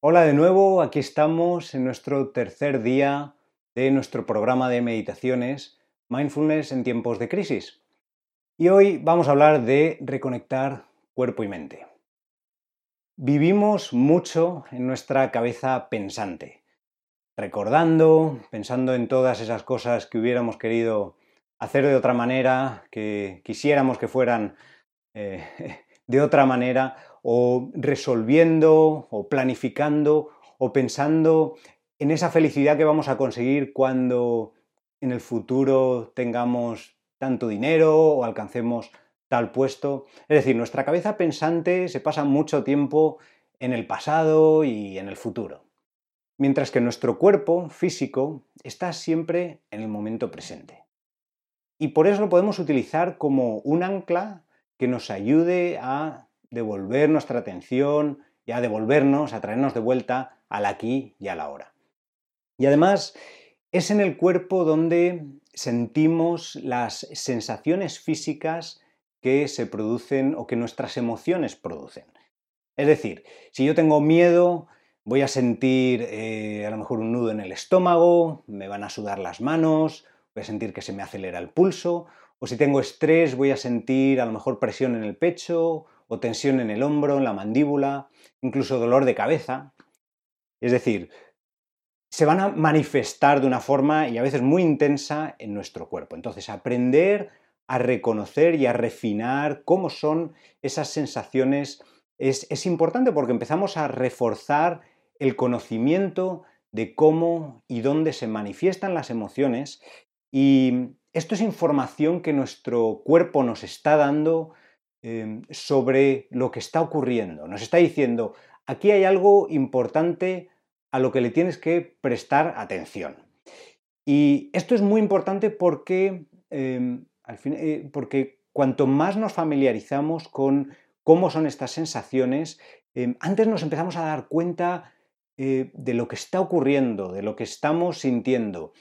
Hola de nuevo, aquí estamos en nuestro tercer día de nuestro programa de meditaciones Mindfulness en tiempos de crisis. Y hoy vamos a hablar de reconectar cuerpo y mente. Vivimos mucho en nuestra cabeza pensante, recordando, pensando en todas esas cosas que hubiéramos querido hacer de otra manera, que quisiéramos que fueran eh, de otra manera, o resolviendo, o planificando, o pensando en esa felicidad que vamos a conseguir cuando en el futuro tengamos tanto dinero o alcancemos tal puesto. Es decir, nuestra cabeza pensante se pasa mucho tiempo en el pasado y en el futuro, mientras que nuestro cuerpo físico está siempre en el momento presente. Y por eso lo podemos utilizar como un ancla que nos ayude a devolver nuestra atención y a devolvernos, a traernos de vuelta al aquí y a la hora. Y además es en el cuerpo donde sentimos las sensaciones físicas que se producen o que nuestras emociones producen. Es decir, si yo tengo miedo, voy a sentir eh, a lo mejor un nudo en el estómago, me van a sudar las manos, voy a sentir que se me acelera el pulso, o si tengo estrés, voy a sentir a lo mejor presión en el pecho o tensión en el hombro, en la mandíbula, incluso dolor de cabeza. Es decir, se van a manifestar de una forma y a veces muy intensa en nuestro cuerpo. Entonces, aprender a reconocer y a refinar cómo son esas sensaciones es, es importante porque empezamos a reforzar el conocimiento de cómo y dónde se manifiestan las emociones y esto es información que nuestro cuerpo nos está dando Em, sobre lo que está ocurriendo. Nos está diciendo, aquí hay algo importante a lo que le tienes que prestar atención. Y esto es muy importante porque, em, eh, porque cuanto más nos familiarizamos con cómo son estas sensaciones, em, antes nos empezamos a dar cuenta eh, de lo que está ocurriendo, de lo que estamos sintiendo.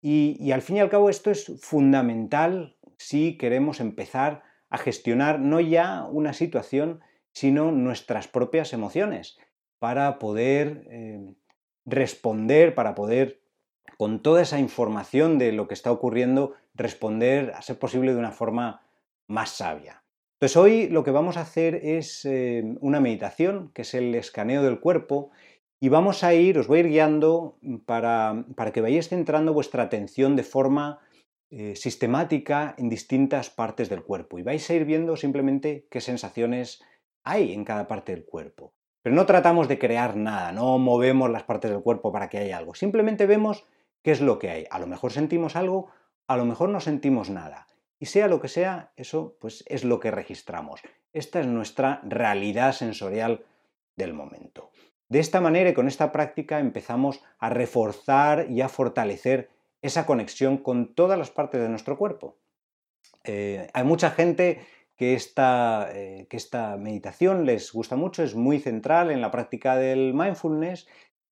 y al fin y al cabo esto es fundamental si queremos empezar a gestionar no ya una situación, sino nuestras propias emociones, para poder eh, responder, para poder, con toda esa información de lo que está ocurriendo, responder a ser posible de una forma más sabia. Entonces hoy lo que vamos a hacer es eh, una meditación, que es el escaneo del cuerpo, y vamos a ir, os voy a ir guiando para, para que vayáis centrando vuestra atención de forma eh, sistemática en distintas partes del cuerpo y vais a ir viendo simplemente qué sensaciones hay en cada parte del cuerpo. Pero no tratamos de crear nada, no movemos las partes del cuerpo para que haya algo, simplemente vemos qué es lo que hay. A lo mejor sentimos algo, a lo mejor no sentimos nada. Y sea lo que sea, eso pues es lo que registramos. Esta es nuestra realidad sensorial del momento. De esta manera y con esta práctica empezamos a reforzar y a fortalecer esa conexión con todas las partes de nuestro cuerpo. Eh, hay mucha gente que esta, eh, que esta meditación les gusta mucho, es muy central en la práctica del mindfulness.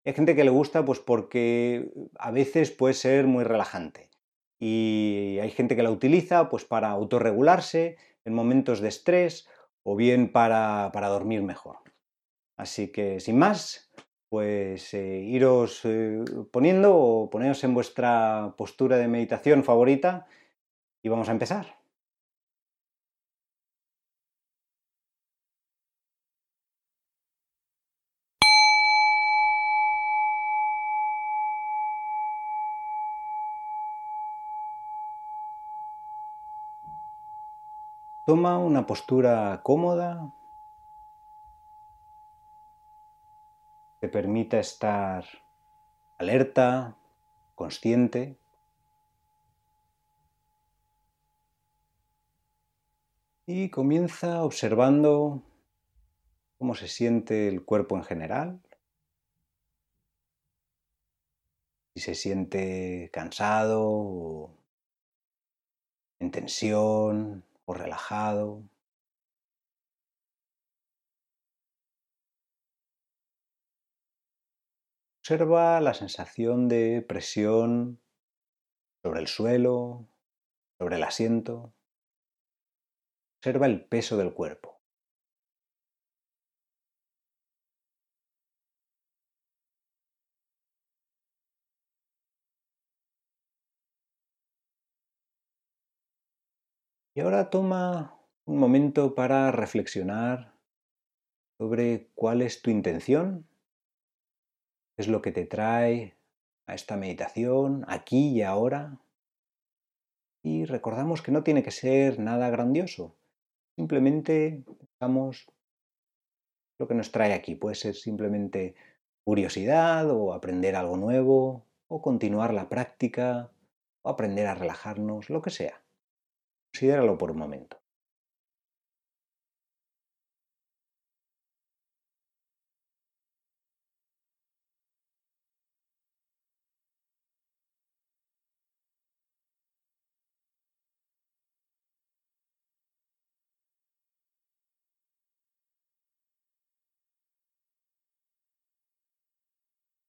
Hay gente que le gusta pues porque a veces puede ser muy relajante. Y hay gente que la utiliza pues para autorregularse en momentos de estrés o bien para, para dormir mejor. Así que sin más, pues eh, iros eh, poniendo o poneros en vuestra postura de meditación favorita y vamos a empezar. Toma una postura cómoda, te permita estar alerta, consciente. Y comienza observando cómo se siente el cuerpo en general. Si se siente cansado o en tensión o relajado. Observa la sensación de presión sobre el suelo, sobre el asiento. Observa el peso del cuerpo. Y ahora toma un momento para reflexionar sobre cuál es tu intención es lo que te trae a esta meditación, aquí y ahora. Y recordamos que no tiene que ser nada grandioso, simplemente pensamos lo que nos trae aquí. Puede ser simplemente curiosidad o aprender algo nuevo o continuar la práctica o aprender a relajarnos, lo que sea. Considéralo por un momento.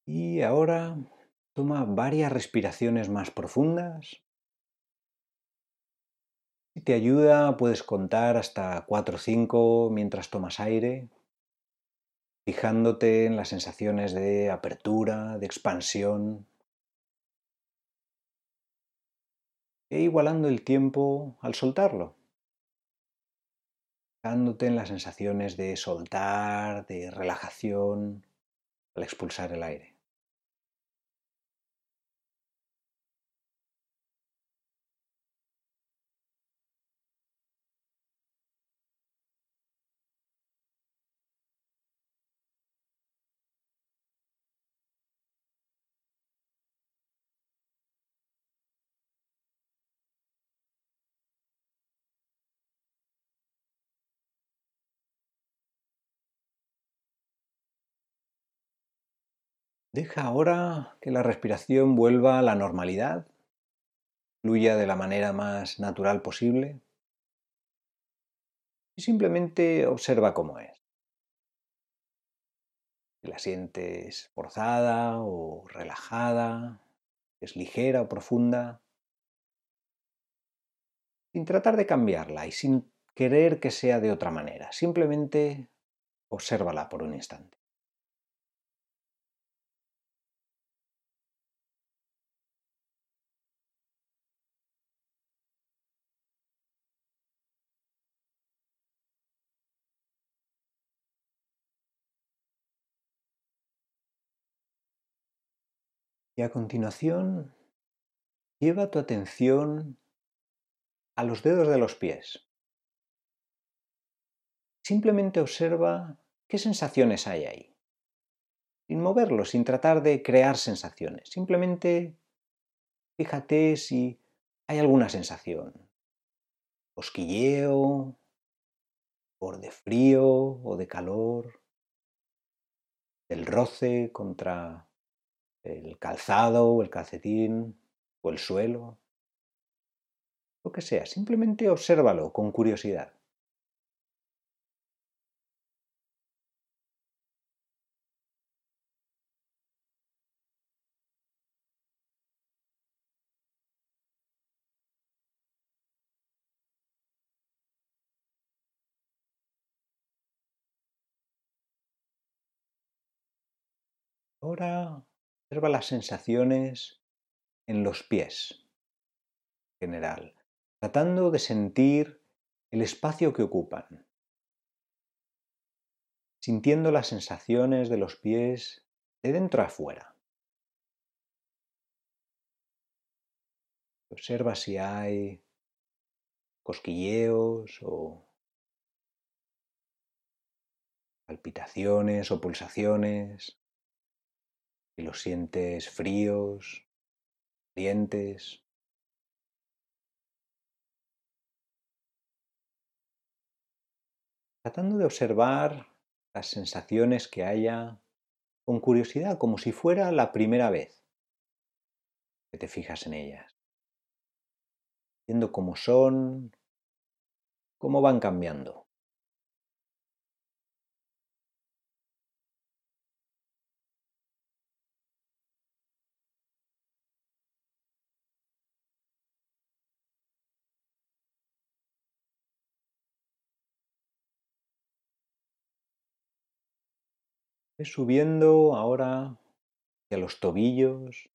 Y ahora toma varias respiraciones más profundas. Si te ayuda, puedes contar hasta 4 o 5 mientras tomas aire, fijándote en las sensaciones de apertura, de expansión, e igualando el tiempo al soltarlo, fijándote en las sensaciones de soltar, de relajación al expulsar el aire. Deja ahora que la respiración vuelva a la normalidad, fluya de la manera más natural posible y simplemente observa cómo es. Si la sientes forzada o relajada, es ligera o profunda, sin tratar de cambiarla y sin querer que sea de otra manera, simplemente obsérvala por un instante. Y a continuación, lleva tu atención a los dedos de los pies. Simplemente observa qué sensaciones hay ahí. Sin moverlos, sin tratar de crear sensaciones. Simplemente fíjate si hay alguna sensación. Cosquilleo, de frío o de calor, el roce contra el calzado o el calcetín o el suelo, lo que sea, simplemente obsérvalo con curiosidad. Ahora Observa las sensaciones en los pies en general, tratando de sentir el espacio que ocupan, sintiendo las sensaciones de los pies de dentro a afuera. Observa si hay cosquilleos o palpitaciones o pulsaciones y los sientes fríos, calientes. Tratando de observar las sensaciones que haya con curiosidad, como si fuera la primera vez que te fijas en ellas. Viendo cómo son, cómo van cambiando. Subiendo ahora hacia los tobillos.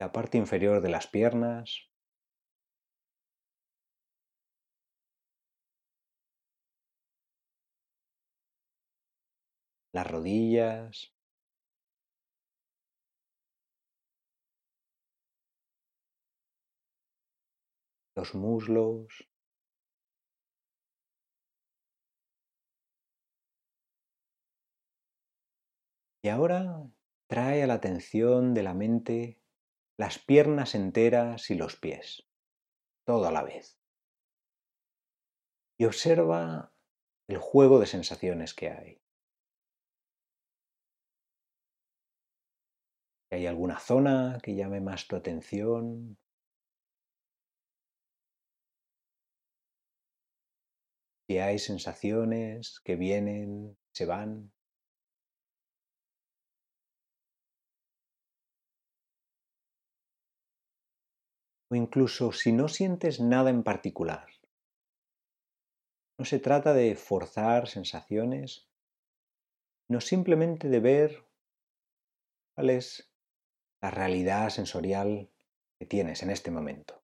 la parte inferior de las piernas, las rodillas, los muslos, Y ahora trae a la atención de la mente las piernas enteras y los pies, todo a la vez. Y observa el juego de sensaciones que hay. ¿Hay alguna zona que llame más tu atención? Si hay sensaciones que vienen, se van. O incluso si no sientes nada en particular. No se trata de forzar sensaciones, no simplemente de ver cuál es la realidad sensorial que tienes en este momento.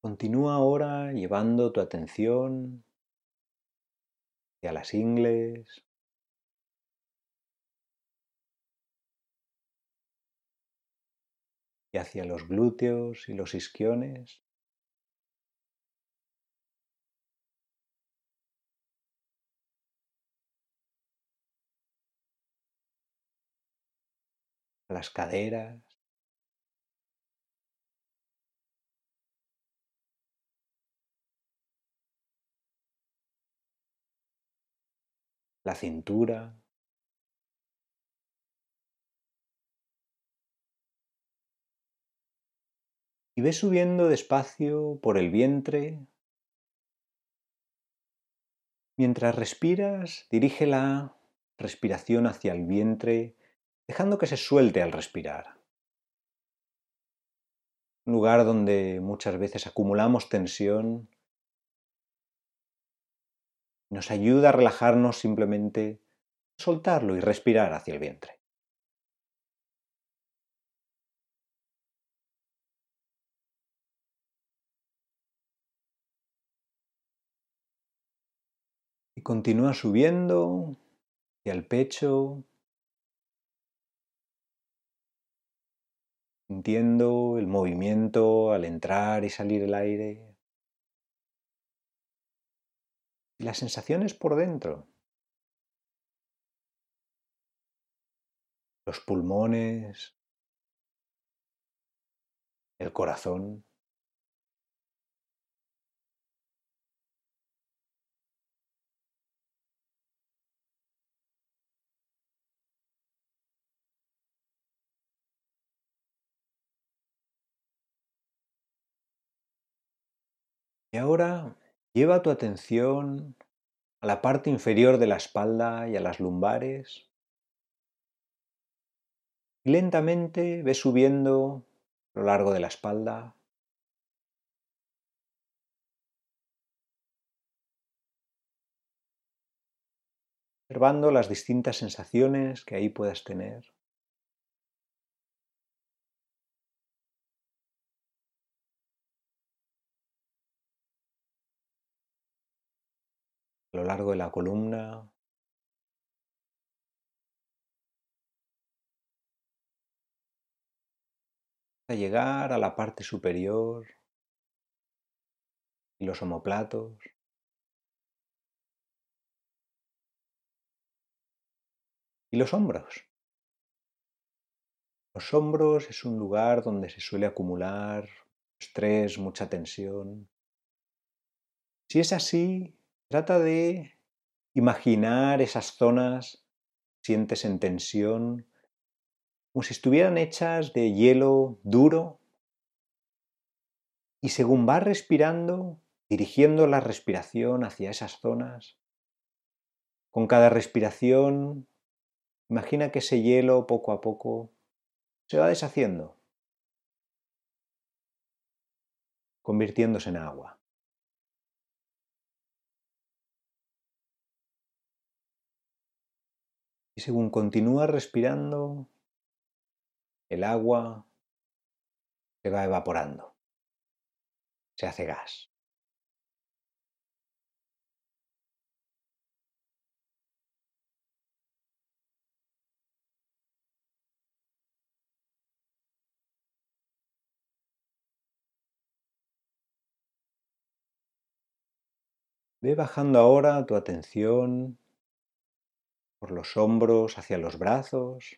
Continúa ahora llevando tu atención hacia las ingles, y hacia los glúteos y los isquiones. las caderas. La cintura, y ve subiendo despacio por el vientre. Mientras respiras, dirige la respiración hacia el vientre, dejando que se suelte al respirar. Un lugar donde muchas veces acumulamos tensión nos ayuda a relajarnos simplemente soltarlo y respirar hacia el vientre. Y continúa subiendo hacia el pecho, sintiendo el movimiento al entrar y salir el aire. Las sensaciones por dentro. Los pulmones, el corazón. Y ahora Lleva tu atención a la parte inferior de la espalda y a las lumbares. Y lentamente ve subiendo a lo largo de la espalda. Observando las distintas sensaciones que ahí puedas tener. Lo largo de la columna. Hasta llegar a la parte superior y los omoplatos. Y los hombros. Los hombros es un lugar donde se suele acumular estrés, mucha tensión. Si es así, Trata de imaginar esas zonas, sientes en tensión, como si estuvieran hechas de hielo duro. Y según vas respirando, dirigiendo la respiración hacia esas zonas, con cada respiración, imagina que ese hielo poco a poco se va deshaciendo, convirtiéndose en agua. Y según continúas respirando, el agua se va evaporando, se hace gas. Ve bajando ahora tu atención por los hombros hacia los brazos.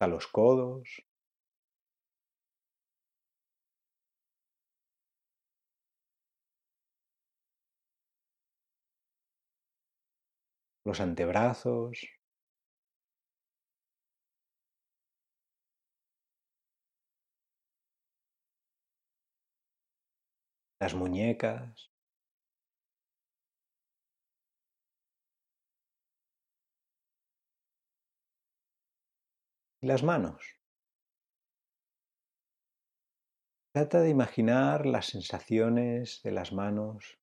a los codos. Los antebrazos. Las muñecas. Y las manos. Trata de imaginar las sensaciones de las manos,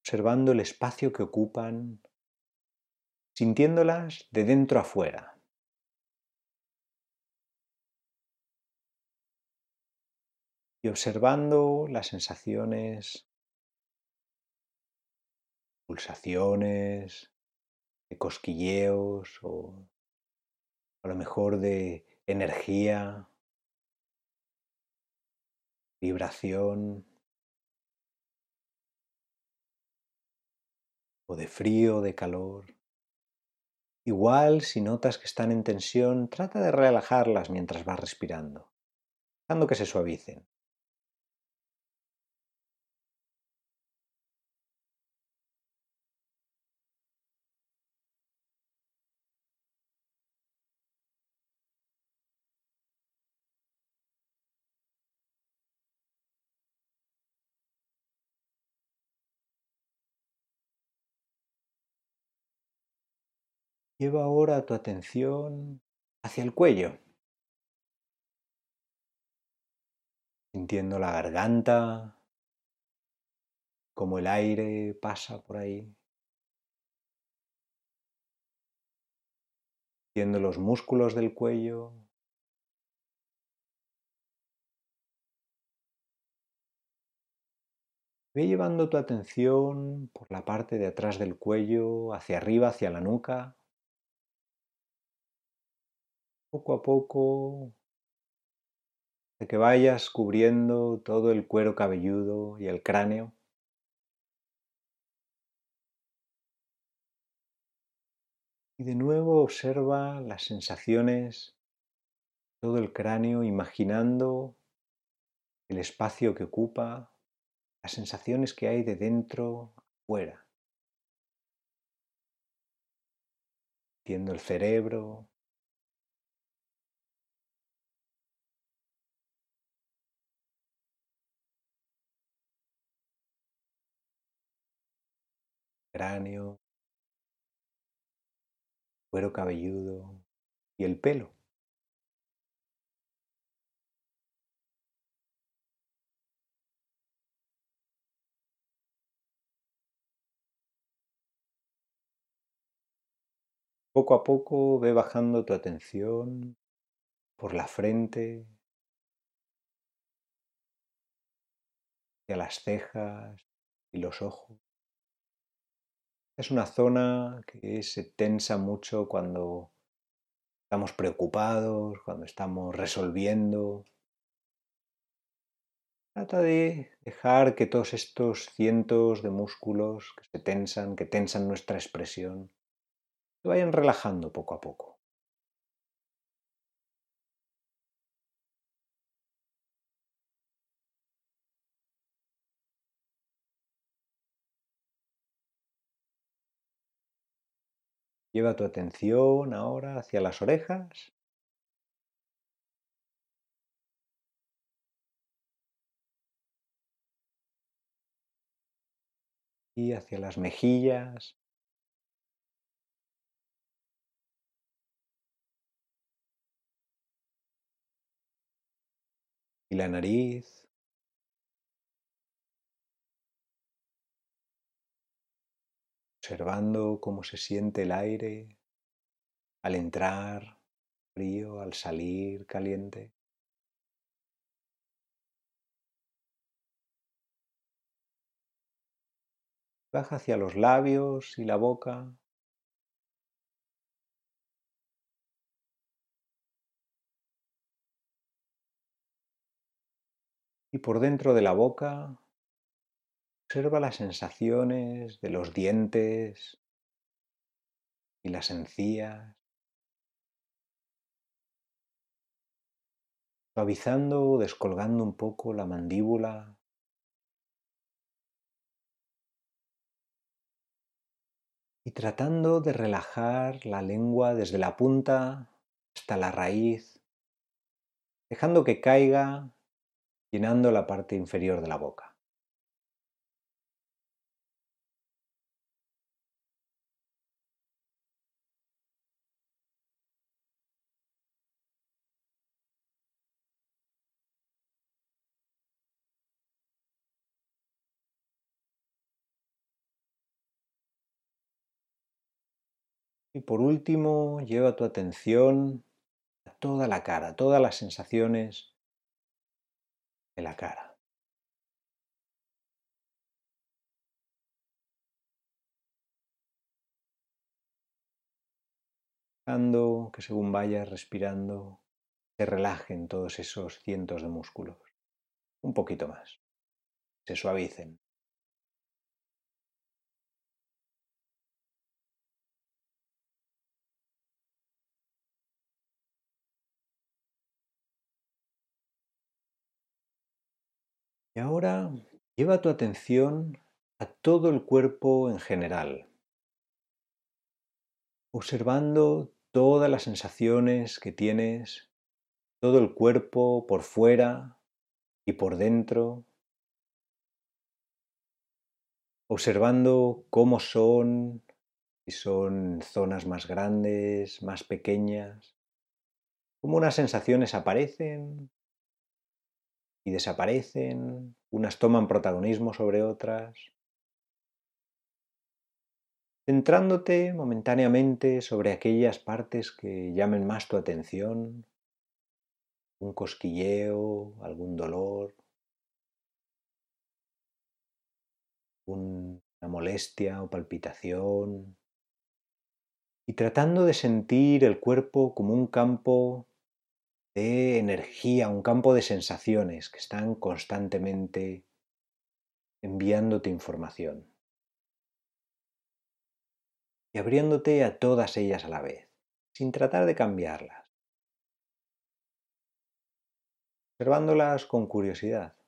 observando el espacio que ocupan, sintiéndolas de dentro a fuera. Y observando las sensaciones, pulsaciones, de cosquilleos o a lo mejor de energía, vibración o de frío, de calor. Igual si notas que están en tensión, trata de relajarlas mientras vas respirando, dejando que se suavicen. Lleva ahora tu atención hacia el cuello, sintiendo la garganta, como el aire pasa por ahí, sintiendo los músculos del cuello. Ve llevando tu atención por la parte de atrás del cuello, hacia arriba, hacia la nuca, poco a poco, de que vayas cubriendo todo el cuero cabelludo y el cráneo. Y de nuevo observa las sensaciones, todo el cráneo, imaginando el espacio que ocupa, las sensaciones que hay de dentro fuera. Sintiendo el cerebro, cráneo, cuero cabelludo y el pelo. Poco a poco ve bajando tu atención por la frente, hacia las cejas y los ojos. Es una zona que se tensa mucho cuando estamos preocupados, cuando estamos resolviendo. Trata de dejar que todos estos cientos de músculos que se tensan, que tensan nuestra expresión, se vayan relajando poco a poco. Lleva tu atención ahora hacia las orejas. y hacia las mejillas. Y la nariz. Observando cómo se siente el aire al entrar frío, al salir caliente. Baja hacia los labios y la boca. Y por dentro de la boca, observa las sensaciones de los dientes y las encías. Suavizando o descolgando un poco la mandíbula y tratando de relajar la lengua desde la punta hasta la raíz, dejando que caiga llenando la parte inferior de la boca. Y por último, lleva tu atención a toda la cara, todas las sensaciones de la cara. Que según vayas respirando, se relajen todos esos cientos de músculos. Un poquito más. Se suavicen. Y ahora lleva tu atención a todo el cuerpo en general, observando todas las sensaciones que tienes, todo el cuerpo por fuera y por dentro, observando cómo son, si son zonas más grandes, más pequeñas, cómo unas sensaciones aparecen y desaparecen, unas toman protagonismo sobre otras, centrándote momentáneamente sobre aquellas partes que llamen más tu atención, un cosquilleo, algún dolor, una molestia o palpitación, y tratando de sentir el cuerpo como un campo de energía, un campo de sensaciones que están constantemente enviándote información y abriéndote a todas ellas a la vez, sin tratar de cambiarlas, observándolas con curiosidad.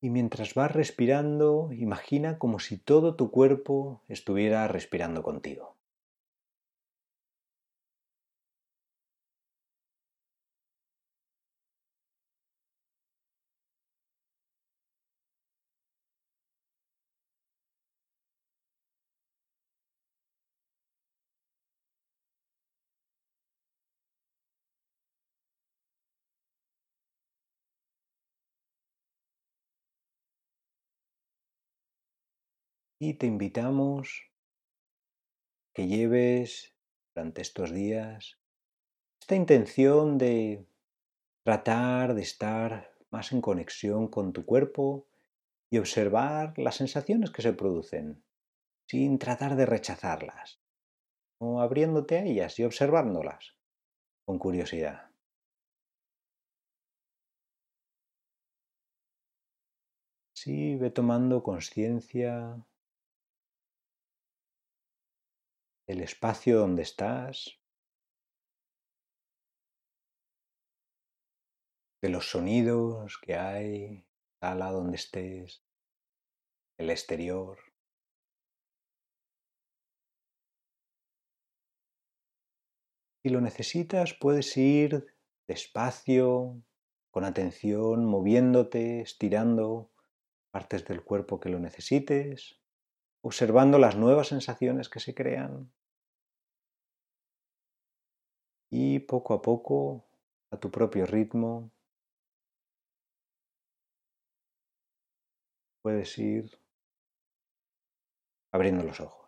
Y mientras vas respirando, imagina como si todo tu cuerpo estuviera respirando contigo. Y te invitamos que lleves durante estos días esta intención de tratar de estar más en conexión con tu cuerpo y observar las sensaciones que se producen, sin tratar de rechazarlas, o abriéndote a ellas y observándolas con curiosidad. Sí, ve tomando conciencia el espacio donde estás, de los sonidos que hay, sala donde estés, el exterior. Si lo necesitas, puedes ir despacio, con atención, moviéndote, estirando partes del cuerpo que lo necesites, observando las nuevas sensaciones que se crean. Y poco a poco, a tu propio ritmo, puedes ir abriendo los ojos.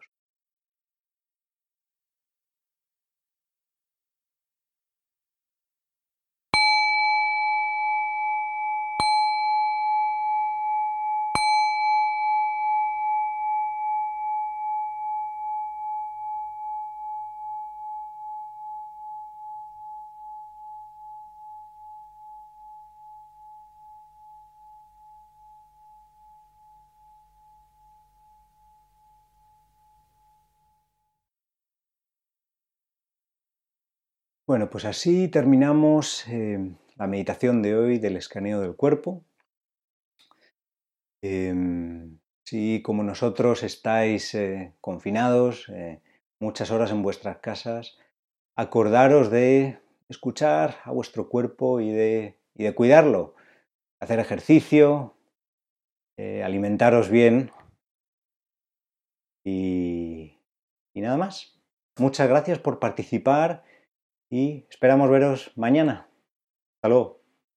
Bueno, pues así terminamos eh, la meditación de hoy del escaneo del cuerpo. Em, si como nosotros estáis eh, confinados eh, muchas horas en vuestras casas, acordaros de escuchar a vuestro cuerpo y de, y de cuidarlo, hacer ejercicio, alimentaros bien y, y nada más. Muchas gracias por participar y esperamos veros mañana. Hasta luego.